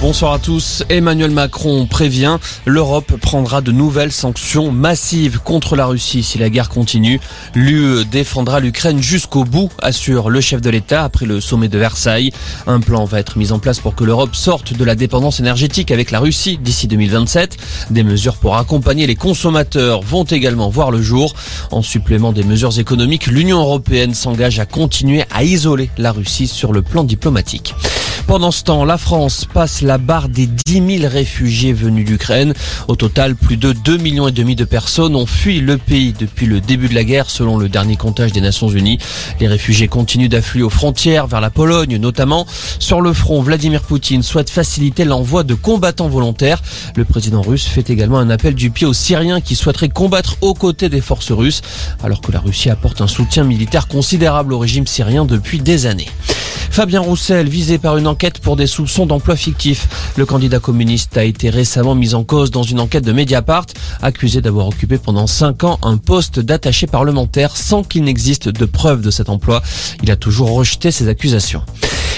Bonsoir à tous. Emmanuel Macron prévient, l'Europe prendra de nouvelles sanctions massives contre la Russie si la guerre continue. L'UE défendra l'Ukraine jusqu'au bout, assure le chef de l'État après le sommet de Versailles. Un plan va être mis en place pour que l'Europe sorte de la dépendance énergétique avec la Russie d'ici 2027. Des mesures pour accompagner les consommateurs vont également voir le jour. En supplément des mesures économiques, l'Union européenne s'engage à continuer à isoler la Russie sur le plan diplomatique. Pendant ce temps, la France passe la barre des 10 000 réfugiés venus d'Ukraine. Au total, plus de 2 millions et demi de personnes ont fui le pays depuis le début de la guerre, selon le dernier comptage des Nations Unies. Les réfugiés continuent d'affluer aux frontières, vers la Pologne notamment. Sur le front, Vladimir Poutine souhaite faciliter l'envoi de combattants volontaires. Le président russe fait également un appel du pied aux Syriens qui souhaiteraient combattre aux côtés des forces russes, alors que la Russie apporte un soutien militaire considérable au régime syrien depuis des années. Fabien Roussel, visé par une enquête pour des soupçons d'emploi fictif. Le candidat communiste a été récemment mis en cause dans une enquête de Mediapart, accusé d'avoir occupé pendant 5 ans un poste d'attaché parlementaire sans qu'il n'existe de preuve de cet emploi. Il a toujours rejeté ces accusations.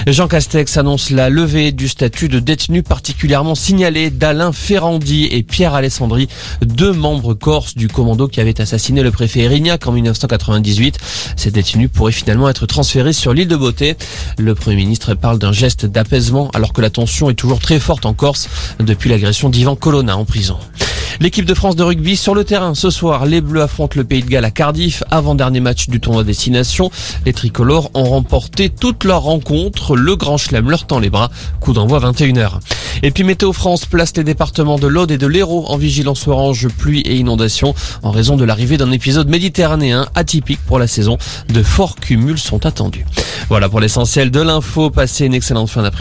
Jean Castex annonce la levée du statut de détenu particulièrement signalé d'Alain Ferrandi et Pierre Alessandri, deux membres corses du commando qui avait assassiné le préfet Erignac en 1998. Ces détenus pourraient finalement être transférés sur l'île de Beauté. Le Premier ministre parle d'un geste d'apaisement alors que la tension est toujours très forte en Corse depuis l'agression d'Ivan Colonna en prison. L'équipe de France de rugby sur le terrain ce soir. Les Bleus affrontent le Pays de Galles à Cardiff, avant-dernier match du tournoi Destination. Les tricolores ont remporté toute leur rencontre. Le Grand Chelem leur tend les bras. Coup d'envoi 21h. Et puis Météo France place les départements de l'Aude et de l'Hérault en vigilance orange pluie et inondation en raison de l'arrivée d'un épisode méditerranéen atypique pour la saison. De forts cumuls sont attendus. Voilà pour l'essentiel de l'info. Passez une excellente fin d'après.